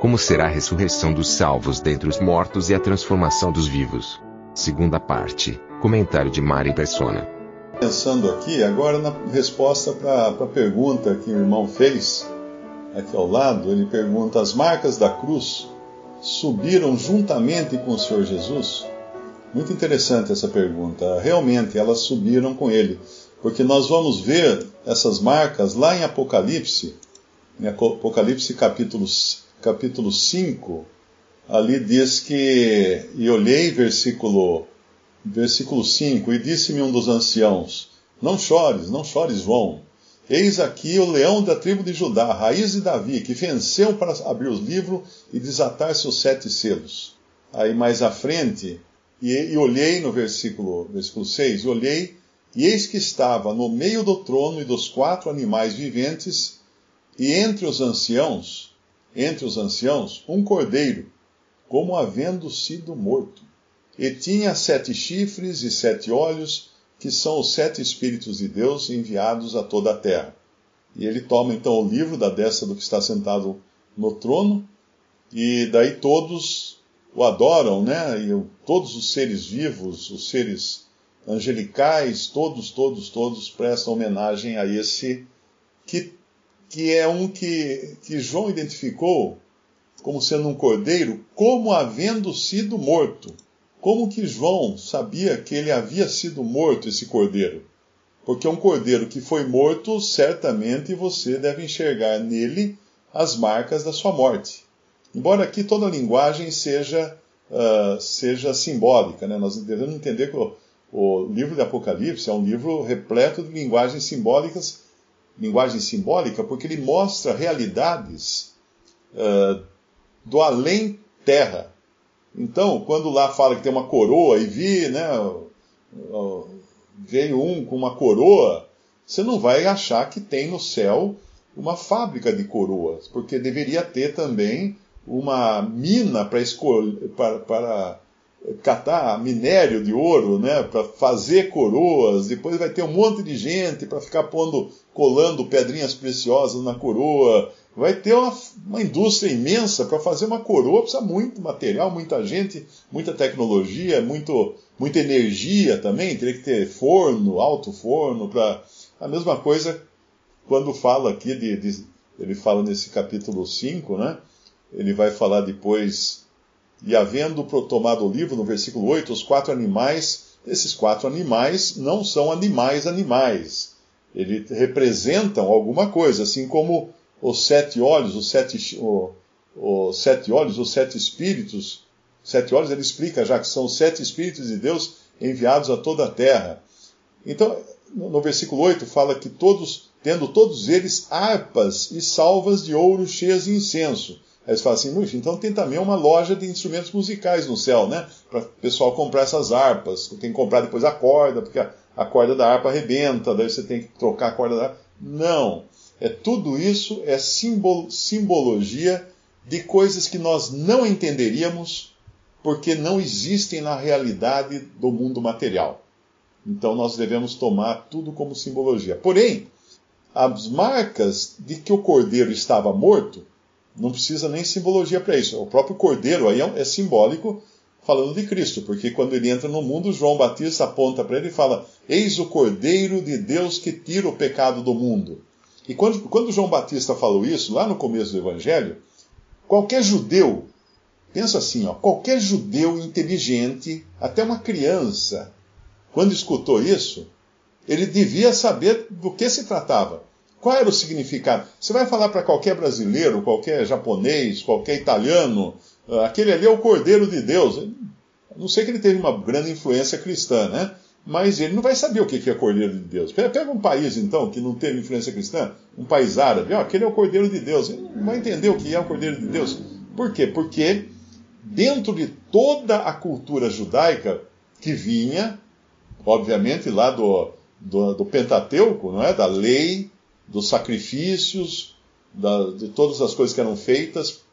Como será a ressurreição dos salvos dentre os mortos e a transformação dos vivos? Segunda parte. Comentário de Mari Persona. Pensando aqui, agora na resposta para a pergunta que o irmão fez, aqui ao lado, ele pergunta: as marcas da cruz subiram juntamente com o Senhor Jesus? Muito interessante essa pergunta. Realmente, elas subiram com ele, porque nós vamos ver essas marcas lá em Apocalipse, em Apocalipse capítulo, capítulo 5, ali diz que, e olhei, versículo, versículo 5, e disse-me um dos anciãos, não chores, não chores, João, Eis aqui o leão da tribo de Judá, raiz de Davi, que venceu para abrir os livros e desatar seus sete selos. Aí mais à frente, e, e olhei no versículo, versículo 6, e olhei, e eis que estava no meio do trono e dos quatro animais viventes, e entre os anciãos, entre os anciãos, um cordeiro, como havendo sido morto. E tinha sete chifres e sete olhos, que são os sete Espíritos de Deus enviados a toda a terra. E ele toma então o livro da destra do que está sentado no trono, e daí todos o adoram, né? E todos os seres vivos, os seres angelicais, todos, todos, todos prestam homenagem a esse que, que é um que, que João identificou como sendo um cordeiro, como havendo sido morto. Como que João sabia que ele havia sido morto, esse cordeiro? Porque um cordeiro que foi morto, certamente você deve enxergar nele as marcas da sua morte. Embora aqui toda a linguagem seja, uh, seja simbólica, né? nós devemos entender que o, o livro de Apocalipse é um livro repleto de linguagens simbólicas, linguagem simbólica, porque ele mostra realidades uh, do além-terra. Então, quando lá fala que tem uma coroa e vi, né, veio um com uma coroa, você não vai achar que tem no céu uma fábrica de coroas, porque deveria ter também uma mina para escolher, para, para catar minério de ouro, né, para fazer coroas. Depois vai ter um monte de gente para ficar pondo, colando pedrinhas preciosas na coroa vai ter uma, uma indústria imensa para fazer uma coroa, precisa muito material, muita gente, muita tecnologia, muito, muita energia também, teria que ter forno, alto forno, para. A mesma coisa quando fala aqui de, de, Ele fala nesse capítulo 5, né? Ele vai falar depois. E havendo tomado o livro, no versículo 8, os quatro animais, esses quatro animais não são animais animais. Eles representam alguma coisa, assim como os sete olhos, os sete, o, os sete olhos, os sete espíritos. Sete olhos ele explica já que são os sete espíritos de Deus enviados a toda a terra. Então, no versículo 8 fala que todos, tendo todos eles harpas e salvas de ouro cheias de incenso. Aí eles falam assim, então tem também uma loja de instrumentos musicais no céu, né? Para o pessoal comprar essas harpas. Tem que comprar depois a corda, porque a, a corda da harpa arrebenta, daí você tem que trocar a corda da harpa. Não. É tudo isso é simbolo, simbologia de coisas que nós não entenderíamos porque não existem na realidade do mundo material. Então nós devemos tomar tudo como simbologia. Porém, as marcas de que o cordeiro estava morto, não precisa nem simbologia para isso. O próprio cordeiro aí é, é simbólico falando de Cristo, porque quando ele entra no mundo, João Batista aponta para ele e fala: Eis o cordeiro de Deus que tira o pecado do mundo. E quando, quando João Batista falou isso, lá no começo do Evangelho, qualquer judeu, pensa assim, ó, qualquer judeu inteligente, até uma criança, quando escutou isso, ele devia saber do que se tratava. Qual era o significado? Você vai falar para qualquer brasileiro, qualquer japonês, qualquer italiano, ah, aquele ali é o Cordeiro de Deus. Não sei que ele teve uma grande influência cristã, né? Mas ele não vai saber o que é Cordeiro de Deus. Pega um país, então, que não teve influência cristã, um país árabe, ó, aquele é o Cordeiro de Deus. Ele não vai entender o que é o Cordeiro de Deus. Por quê? Porque dentro de toda a cultura judaica que vinha, obviamente, lá do, do, do Pentateuco, não é? Da lei, dos sacrifícios, da, de todas as coisas que eram feitas,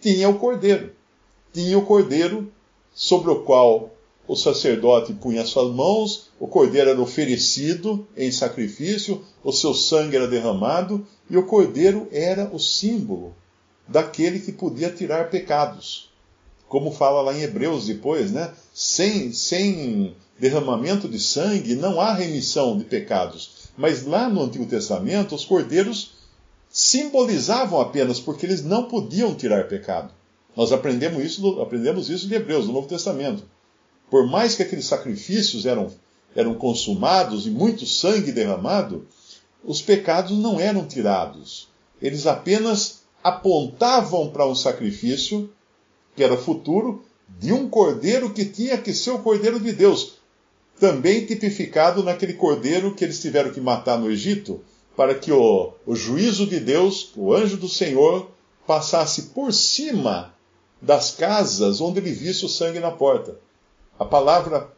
tinha o cordeiro. Tinha o cordeiro sobre o qual o sacerdote punha suas mãos, o cordeiro era oferecido em sacrifício, o seu sangue era derramado, e o cordeiro era o símbolo daquele que podia tirar pecados. Como fala lá em Hebreus depois, né? Sem, sem derramamento de sangue não há remissão de pecados. Mas lá no Antigo Testamento, os cordeiros simbolizavam apenas, porque eles não podiam tirar pecado. Nós aprendemos isso, aprendemos isso de Hebreus, no Novo Testamento. Por mais que aqueles sacrifícios eram, eram consumados e muito sangue derramado, os pecados não eram tirados. Eles apenas apontavam para um sacrifício, que era futuro, de um cordeiro que tinha que ser o cordeiro de Deus, também tipificado naquele cordeiro que eles tiveram que matar no Egito, para que o, o juízo de Deus, o anjo do Senhor, passasse por cima das casas onde ele visse o sangue na porta. A palavra,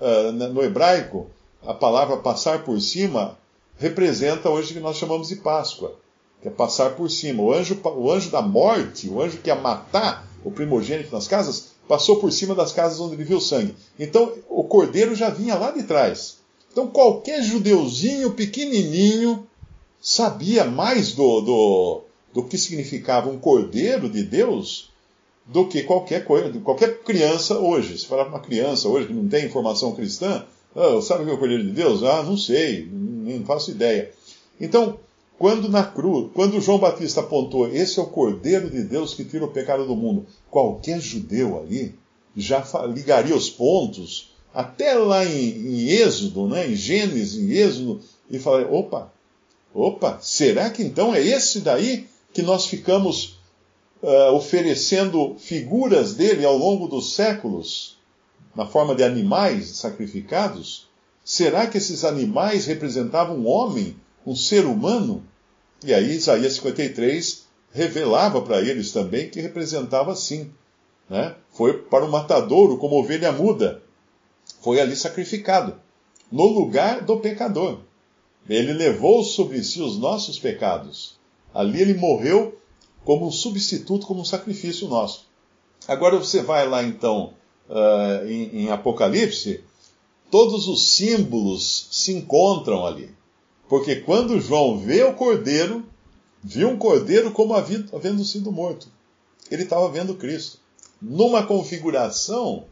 uh, no hebraico, a palavra passar por cima representa hoje o que nós chamamos de Páscoa, que é passar por cima. O anjo, o anjo da morte, o anjo que ia matar o primogênito nas casas, passou por cima das casas onde ele viu sangue. Então, o cordeiro já vinha lá de trás. Então, qualquer judeuzinho pequenininho sabia mais do, do, do que significava um cordeiro de Deus do que qualquer coisa, qualquer criança hoje. Se falar para uma criança hoje que não tem informação cristã, oh, sabe o que é o Cordeiro de Deus? Ah, não sei, não faço ideia. Então, quando na cruz, quando João Batista apontou, esse é o Cordeiro de Deus que tira o pecado do mundo, qualquer judeu ali já ligaria os pontos, até lá em, em Êxodo, né, em Gênesis, em Êxodo, e falaria, opa, opa, será que então é esse daí que nós ficamos uh, oferecendo figuras dele ao longo dos séculos, na forma de animais sacrificados, será que esses animais representavam um homem, um ser humano? E aí Isaías 53 revelava para eles também que representava sim. Né? Foi para o matadouro como ovelha muda. Foi ali sacrificado, no lugar do pecador. Ele levou sobre si os nossos pecados. Ali ele morreu como um substituto, como um sacrifício nosso. Agora você vai lá então uh, em, em Apocalipse, todos os símbolos se encontram ali. Porque quando João vê o cordeiro, viu um cordeiro como havendo sido morto. Ele estava vendo Cristo. Numa configuração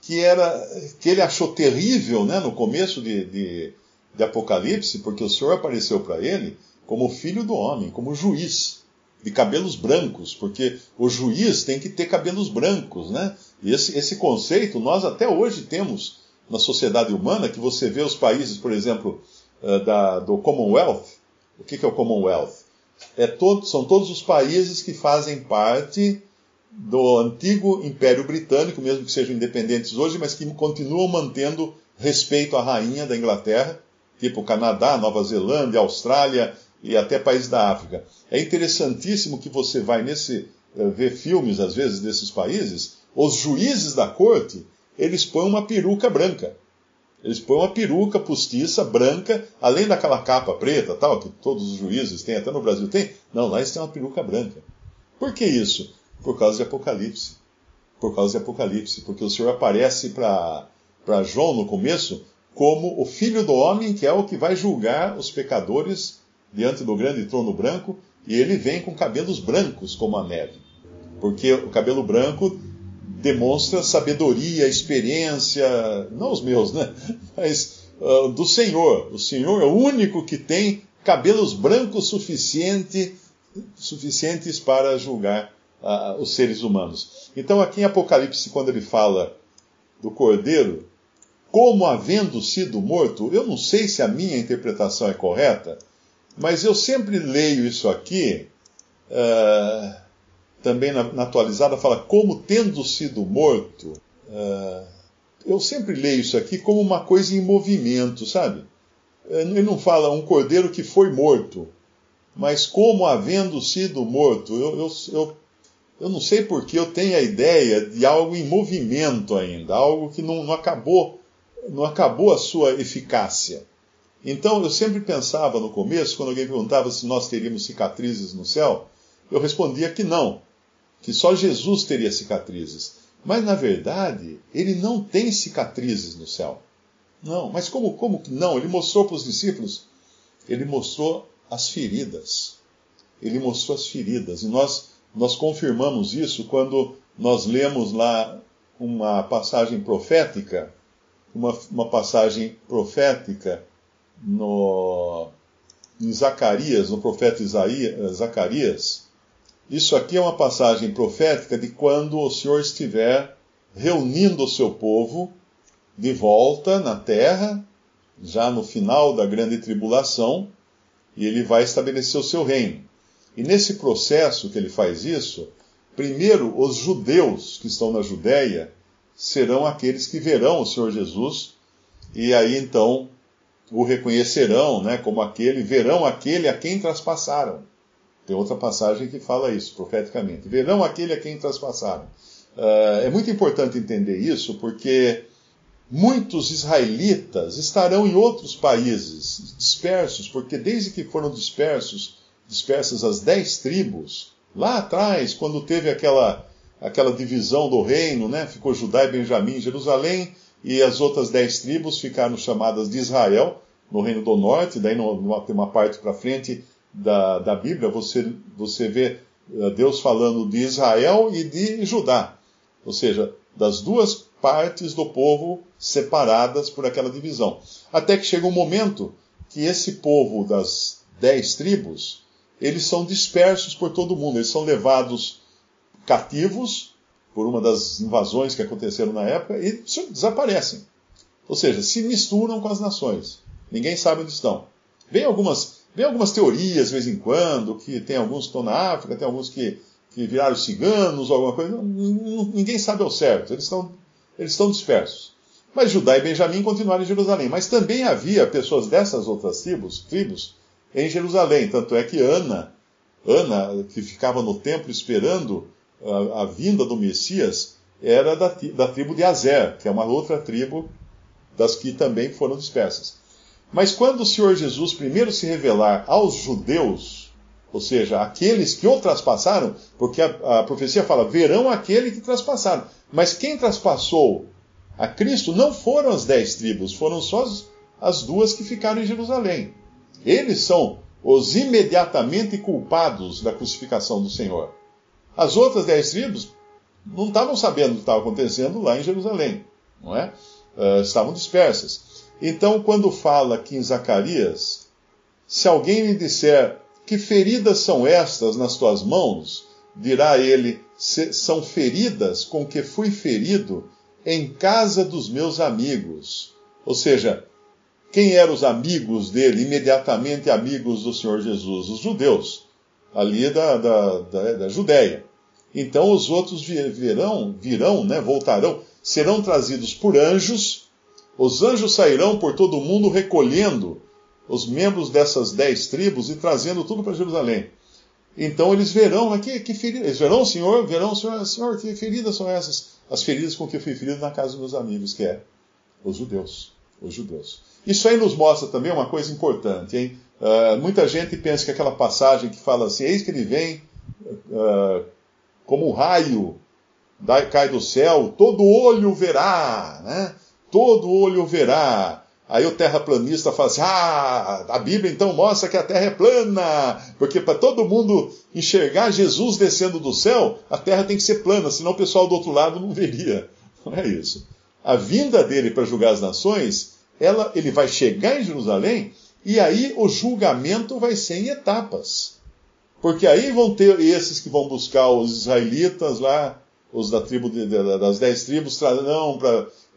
que era que ele achou terrível né, no começo de, de, de Apocalipse, porque o Senhor apareceu para ele como filho do homem, como juiz de cabelos brancos, porque o juiz tem que ter cabelos brancos, né? Esse, esse conceito nós até hoje temos na sociedade humana, que você vê os países, por exemplo, uh, da, do Commonwealth. O que, que é o Commonwealth? É todo, são todos os países que fazem parte do antigo Império Britânico, mesmo que sejam independentes hoje, mas que continuam mantendo respeito à rainha da Inglaterra, tipo Canadá, Nova Zelândia, Austrália, e até países da África. É interessantíssimo que você vai nesse uh, ver filmes às vezes desses países, os juízes da corte, eles põem uma peruca branca. Eles põem uma peruca postiça branca, além daquela capa preta, tal, que todos os juízes têm, até no Brasil tem. Não, lá eles têm uma peruca branca. Por que isso? Por causa de Apocalipse. Por causa de Apocalipse, porque o Senhor aparece para João no começo como o filho do homem, que é o que vai julgar os pecadores diante do grande trono branco, e ele vem com cabelos brancos como a neve. Porque o cabelo branco demonstra sabedoria, experiência, não os meus, né? Mas uh, do Senhor. O Senhor é o único que tem cabelos brancos suficiente, suficientes para julgar uh, os seres humanos. Então, aqui em Apocalipse, quando ele fala do cordeiro, como havendo sido morto, eu não sei se a minha interpretação é correta, mas eu sempre leio isso aqui, uh, também na, na, atualizada, fala como tendo sido morto. Uh, eu sempre leio isso aqui como uma coisa em movimento, sabe? Ele não fala um cordeiro que foi morto. mas como havendo sido morto. Eu, eu, eu, eu não sei porque eu tenho a ideia de algo em movimento ainda, algo que não, não acabou, não acabou a sua eficácia. Então eu sempre pensava no começo, quando alguém perguntava se nós teríamos cicatrizes no céu, eu respondia que não, que só Jesus teria cicatrizes. Mas na verdade, ele não tem cicatrizes no céu. Não, mas como, como que não? Ele mostrou para os discípulos, ele mostrou as feridas. Ele mostrou as feridas. E nós, nós confirmamos isso quando nós lemos lá uma passagem profética, uma, uma passagem profética no, em Zacarias, no profeta Isaías, Zacarias. Isso aqui é uma passagem profética de quando o Senhor estiver reunindo o seu povo de volta na terra, já no final da grande tribulação, e ele vai estabelecer o seu reino. E nesse processo que ele faz isso, primeiro os judeus que estão na Judéia serão aqueles que verão o Senhor Jesus, e aí então o reconhecerão né, como aquele, verão aquele a quem traspassaram. Tem outra passagem que fala isso profeticamente. Verão aquele a quem traspassaram. Uh, é muito importante entender isso, porque muitos israelitas estarão em outros países dispersos, porque desde que foram dispersos, dispersas as dez tribos, lá atrás, quando teve aquela, aquela divisão do reino, né, ficou Judá e Benjamim Jerusalém, e as outras dez tribos ficaram chamadas de Israel, no reino do norte, daí numa, tem uma parte para frente da, da Bíblia, você, você vê eh, Deus falando de Israel e de Judá, ou seja, das duas partes do povo separadas por aquela divisão. Até que chega um momento que esse povo das dez tribos, eles são dispersos por todo o mundo, eles são levados cativos por uma das invasões que aconteceram na época e desaparecem. Ou seja, se misturam com as nações. Ninguém sabe onde estão. Vem algumas, vem algumas teorias de vez em quando, que tem alguns que estão na África, tem alguns que, que viraram ciganos ou alguma coisa. Ninguém sabe ao certo. Eles estão eles estão dispersos. Mas Judá e Benjamim continuaram em Jerusalém. Mas também havia pessoas dessas outras tribos, tribos em Jerusalém. Tanto é que Ana, Ana, que ficava no templo esperando a, a vinda do Messias, era da, da tribo de Azer, que é uma outra tribo das que também foram dispersas. Mas quando o Senhor Jesus primeiro se revelar aos judeus, ou seja, aqueles que o traspassaram, porque a, a profecia fala, verão aquele que traspassaram. Mas quem traspassou a Cristo não foram as dez tribos, foram só as, as duas que ficaram em Jerusalém. Eles são os imediatamente culpados da crucificação do Senhor. As outras dez tribos não estavam sabendo o que estava acontecendo lá em Jerusalém, não é? Uh, estavam dispersas. Então, quando fala aqui em Zacarias, se alguém me disser que feridas são estas nas tuas mãos, dirá ele: são feridas com que fui ferido em casa dos meus amigos. Ou seja, quem eram os amigos dele, imediatamente amigos do Senhor Jesus? Os judeus, ali da, da, da, da Judéia. Então os outros virão, virão, né, voltarão, serão trazidos por anjos. Os anjos sairão por todo o mundo recolhendo os membros dessas dez tribos e trazendo tudo para Jerusalém. Então eles verão, mas que, que feridas, eles verão, Senhor, verão, Senhor, Senhor, que feridas são essas? As feridas com que eu fui ferido na casa dos meus amigos, que é os judeus. Os judeus. Isso aí nos mostra também uma coisa importante, hein? Uh, muita gente pensa que aquela passagem que fala assim, eis que ele vem uh, como um raio, cai do céu, todo olho verá, né? Todo olho verá. Aí o terraplanista fala assim: ah, a Bíblia então mostra que a terra é plana, porque para todo mundo enxergar Jesus descendo do céu, a terra tem que ser plana, senão o pessoal do outro lado não veria. Não é isso. A vinda dele para julgar as nações, ela, ele vai chegar em Jerusalém e aí o julgamento vai ser em etapas. Porque aí vão ter esses que vão buscar os israelitas lá, os da tribo de, das dez tribos, trarão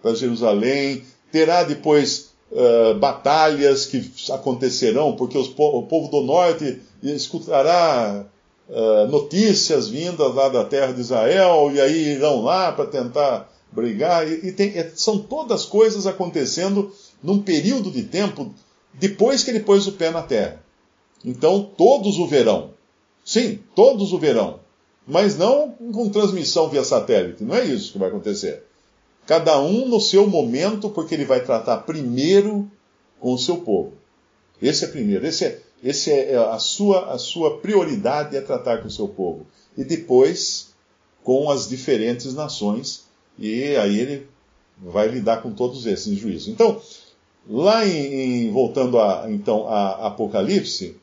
para Jerusalém. Terá depois uh, batalhas que acontecerão, porque os, o povo do norte escutará uh, notícias vindas lá da terra de Israel, e aí irão lá para tentar brigar. E, e tem, é, são todas coisas acontecendo num período de tempo depois que ele pôs o pé na terra. Então todos o verão. Sim, todos o verão. Mas não com transmissão via satélite. Não é isso que vai acontecer. Cada um no seu momento, porque ele vai tratar primeiro com o seu povo. Esse é primeiro. Esse é, esse é, é a sua, a sua prioridade é tratar com o seu povo. E depois com as diferentes nações. E aí ele vai lidar com todos esses em juízo. Então, lá em, em voltando a, então a Apocalipse,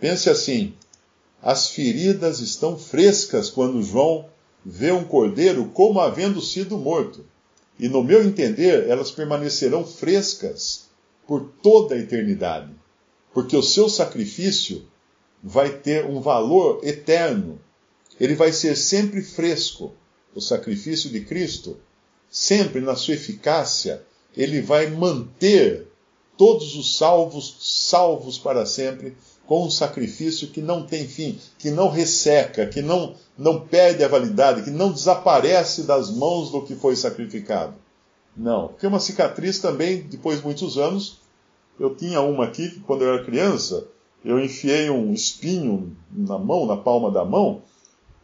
pense assim: as feridas estão frescas quando João vê um cordeiro como havendo sido morto. E no meu entender, elas permanecerão frescas por toda a eternidade, porque o seu sacrifício vai ter um valor eterno. Ele vai ser sempre fresco. O sacrifício de Cristo sempre na sua eficácia, ele vai manter todos os salvos salvos para sempre, com um sacrifício que não tem fim, que não resseca, que não, não perde a validade, que não desaparece das mãos do que foi sacrificado. Não, porque uma cicatriz também, depois de muitos anos, eu tinha uma aqui, que quando eu era criança, eu enfiei um espinho na mão, na palma da mão,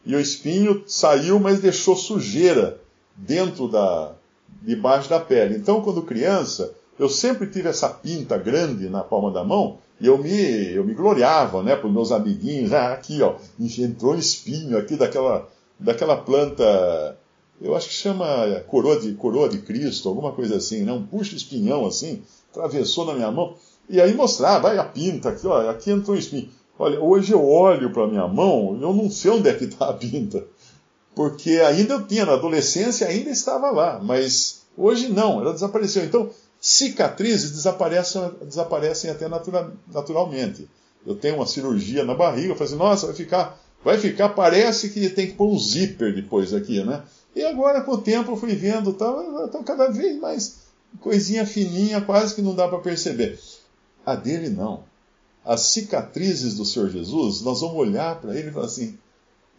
e o espinho saiu, mas deixou sujeira dentro da debaixo da pele. Então, quando criança, eu sempre tive essa pinta grande na palma da mão e eu me, eu me gloriava, né, para os meus amiguinhos. Ah, aqui, ó, entrou um espinho aqui daquela, daquela planta, eu acho que chama coroa de, coroa de Cristo, alguma coisa assim, né, um puxa espinhão assim, atravessou na minha mão. E aí mostrava, vai a pinta aqui, ó, aqui entrou um espinho. Olha, hoje eu olho para minha mão, eu não sei onde é que está a pinta porque ainda eu tinha, na adolescência ainda estava lá, mas hoje não, ela desapareceu. Então, cicatrizes desaparecem, desaparecem até natura, naturalmente. Eu tenho uma cirurgia na barriga, eu falei assim, nossa, vai ficar, vai ficar, parece que tem que pôr um zíper depois aqui, né? E agora, com o tempo, eu fui vendo, tá, tá cada vez mais coisinha fininha, quase que não dá para perceber. A dele não. As cicatrizes do Senhor Jesus, nós vamos olhar para ele e falar assim,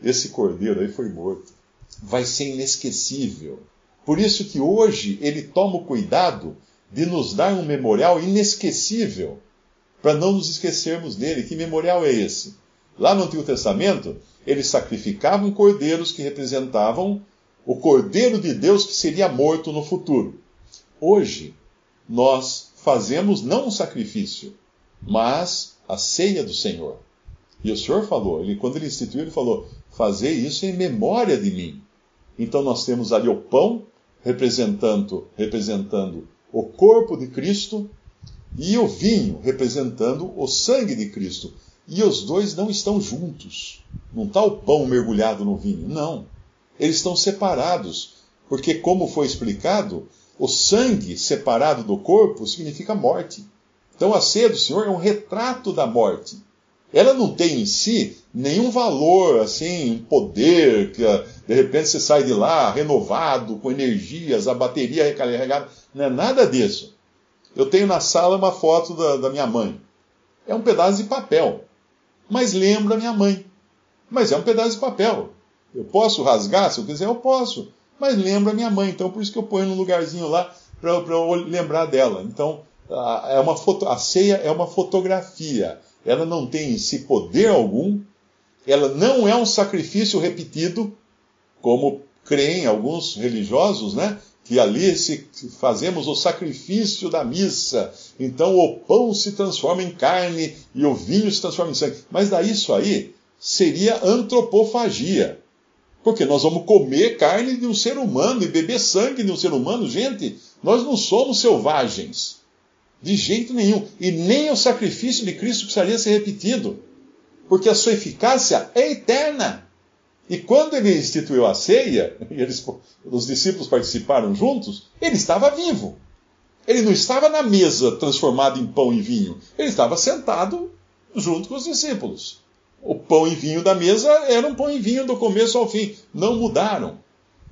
esse cordeiro aí foi morto. Vai ser inesquecível. Por isso que hoje ele toma o cuidado de nos dar um memorial inesquecível, para não nos esquecermos dele. Que memorial é esse? Lá no Antigo Testamento, eles sacrificavam cordeiros que representavam o cordeiro de Deus que seria morto no futuro. Hoje, nós fazemos não um sacrifício, mas a ceia do Senhor. E o Senhor falou, ele, quando ele instituiu, ele falou: fazer isso em memória de mim. Então nós temos ali o pão representando, representando o corpo de Cristo e o vinho representando o sangue de Cristo. E os dois não estão juntos. Não está o pão mergulhado no vinho. Não. Eles estão separados. Porque, como foi explicado, o sangue separado do corpo significa morte. Então a ceia do Senhor é um retrato da morte. Ela não tem em si nenhum valor, assim, um poder, que de repente você sai de lá renovado, com energias, a bateria recarregada. Não é nada disso. Eu tenho na sala uma foto da, da minha mãe. É um pedaço de papel. Mas lembra minha mãe. Mas é um pedaço de papel. Eu posso rasgar, se eu quiser, eu posso. Mas lembra minha mãe. Então, por isso que eu ponho num lugarzinho lá para eu lembrar dela. Então, a, é uma foto, a ceia é uma fotografia ela não tem em si poder algum, ela não é um sacrifício repetido, como creem alguns religiosos, né? Que ali se fazemos o sacrifício da missa, então o pão se transforma em carne e o vinho se transforma em sangue. Mas daí isso aí seria antropofagia. Porque nós vamos comer carne de um ser humano e beber sangue de um ser humano. Gente, nós não somos selvagens. De jeito nenhum. E nem o sacrifício de Cristo precisaria ser repetido, porque a sua eficácia é eterna. E quando ele instituiu a ceia, e eles, os discípulos participaram juntos, ele estava vivo. Ele não estava na mesa transformado em pão e vinho. Ele estava sentado junto com os discípulos. O pão e vinho da mesa eram pão e vinho do começo ao fim. Não mudaram.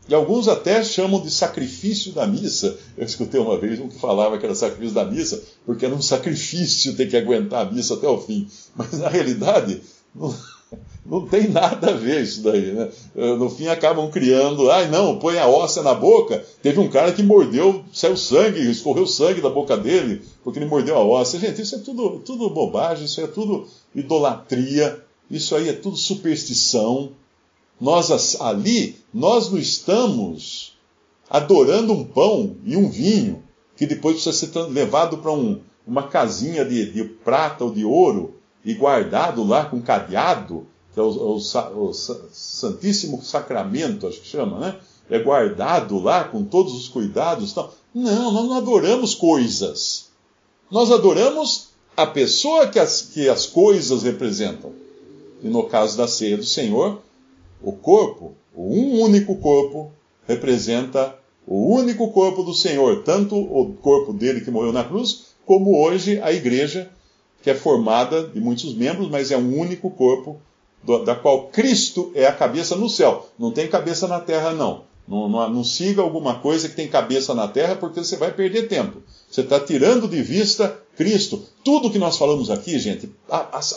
E alguns até chamam de sacrifício da missa. Eu escutei uma vez um que falava que era sacrifício da missa, porque era um sacrifício ter que aguentar a missa até o fim. Mas na realidade, Não tem nada a ver isso daí, né? No fim acabam criando, ai ah, não, põe a óssea na boca. Teve um cara que mordeu, saiu sangue, escorreu sangue da boca dele, porque ele mordeu a óssea. Gente, isso é tudo, tudo bobagem, isso é tudo idolatria, isso aí é tudo superstição. Nós ali, nós não estamos adorando um pão e um vinho que depois precisa ser levado para um, uma casinha de, de, prata ou de ouro e guardado lá com cadeado, que é o, o, o, Santíssimo Sacramento, acho que chama, né? É guardado lá com todos os cuidados. Tal. Não, nós não adoramos coisas. Nós adoramos a pessoa que as, que as coisas representam. E no caso da ceia do Senhor, o corpo, um único corpo, representa o único corpo do Senhor, tanto o corpo dele que morreu na cruz, como hoje a igreja, que é formada de muitos membros, mas é um único corpo, da qual Cristo é a cabeça no céu. Não tem cabeça na terra, não. Não, não, não siga alguma coisa que tem cabeça na terra, porque você vai perder tempo. Você está tirando de vista Cristo. Tudo que nós falamos aqui, gente,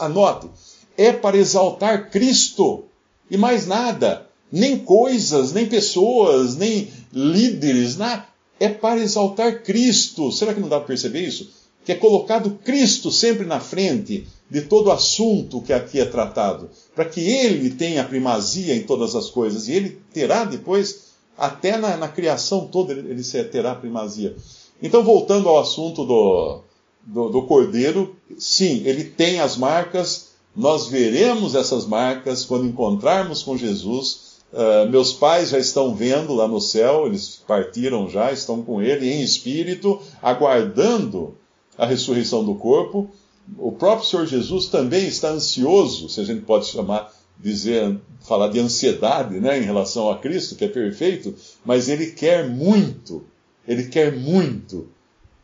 anote, é para exaltar Cristo. E mais nada. Nem coisas, nem pessoas, nem líderes, nada. É para exaltar Cristo. Será que não dá para perceber isso? Que é colocado Cristo sempre na frente de todo assunto que aqui é tratado, para que ele tenha primazia em todas as coisas, e ele terá depois, até na, na criação toda, ele, terá primazia. Então, voltando ao assunto do, do, do cordeiro, sim, ele tem as marcas, nós veremos essas marcas quando encontrarmos com Jesus. Uh, meus pais já estão vendo lá no céu, eles partiram já, estão com ele em espírito, aguardando a ressurreição do corpo. O próprio Senhor Jesus também está ansioso, se a gente pode chamar, dizer, falar de ansiedade, né, em relação a Cristo, que é perfeito, mas ele quer muito, ele quer muito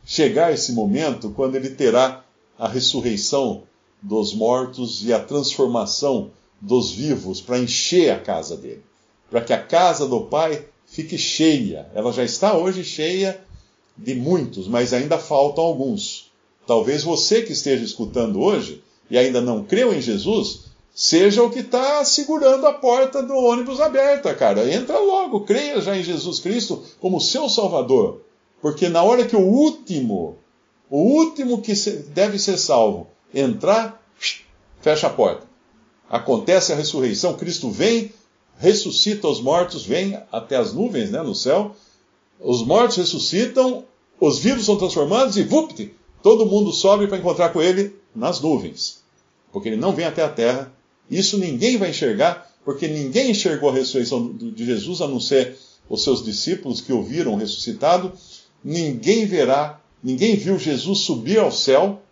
chegar esse momento quando ele terá a ressurreição dos mortos e a transformação dos vivos para encher a casa dele, para que a casa do Pai fique cheia. Ela já está hoje cheia de muitos, mas ainda faltam alguns. Talvez você que esteja escutando hoje e ainda não creu em Jesus, seja o que está segurando a porta do ônibus aberta, cara. Entra logo, creia já em Jesus Cristo como seu Salvador. Porque na hora que o último, o último que deve ser salvo, entrar, fecha a porta. Acontece a ressurreição, Cristo vem, ressuscita os mortos, vem até as nuvens, né, no céu. Os mortos ressuscitam, os vivos são transformados e, vupt, todo mundo sobe para encontrar com ele nas nuvens. Porque ele não vem até a terra. Isso ninguém vai enxergar, porque ninguém enxergou a ressurreição de Jesus, a não ser os seus discípulos que o viram ressuscitado ninguém verá, ninguém viu Jesus subir ao céu,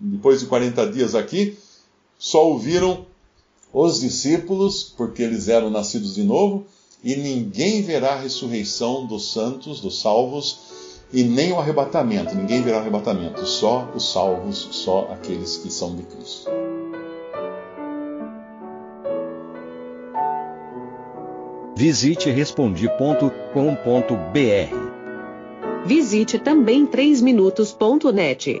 depois de 40 dias aqui, só ouviram os discípulos, porque eles eram nascidos de novo, e ninguém verá a ressurreição dos santos, dos salvos, e nem o arrebatamento, ninguém verá o arrebatamento, só os salvos, só aqueles que são de Cristo. Visite respondi.com.br Visite também 3minutos.net.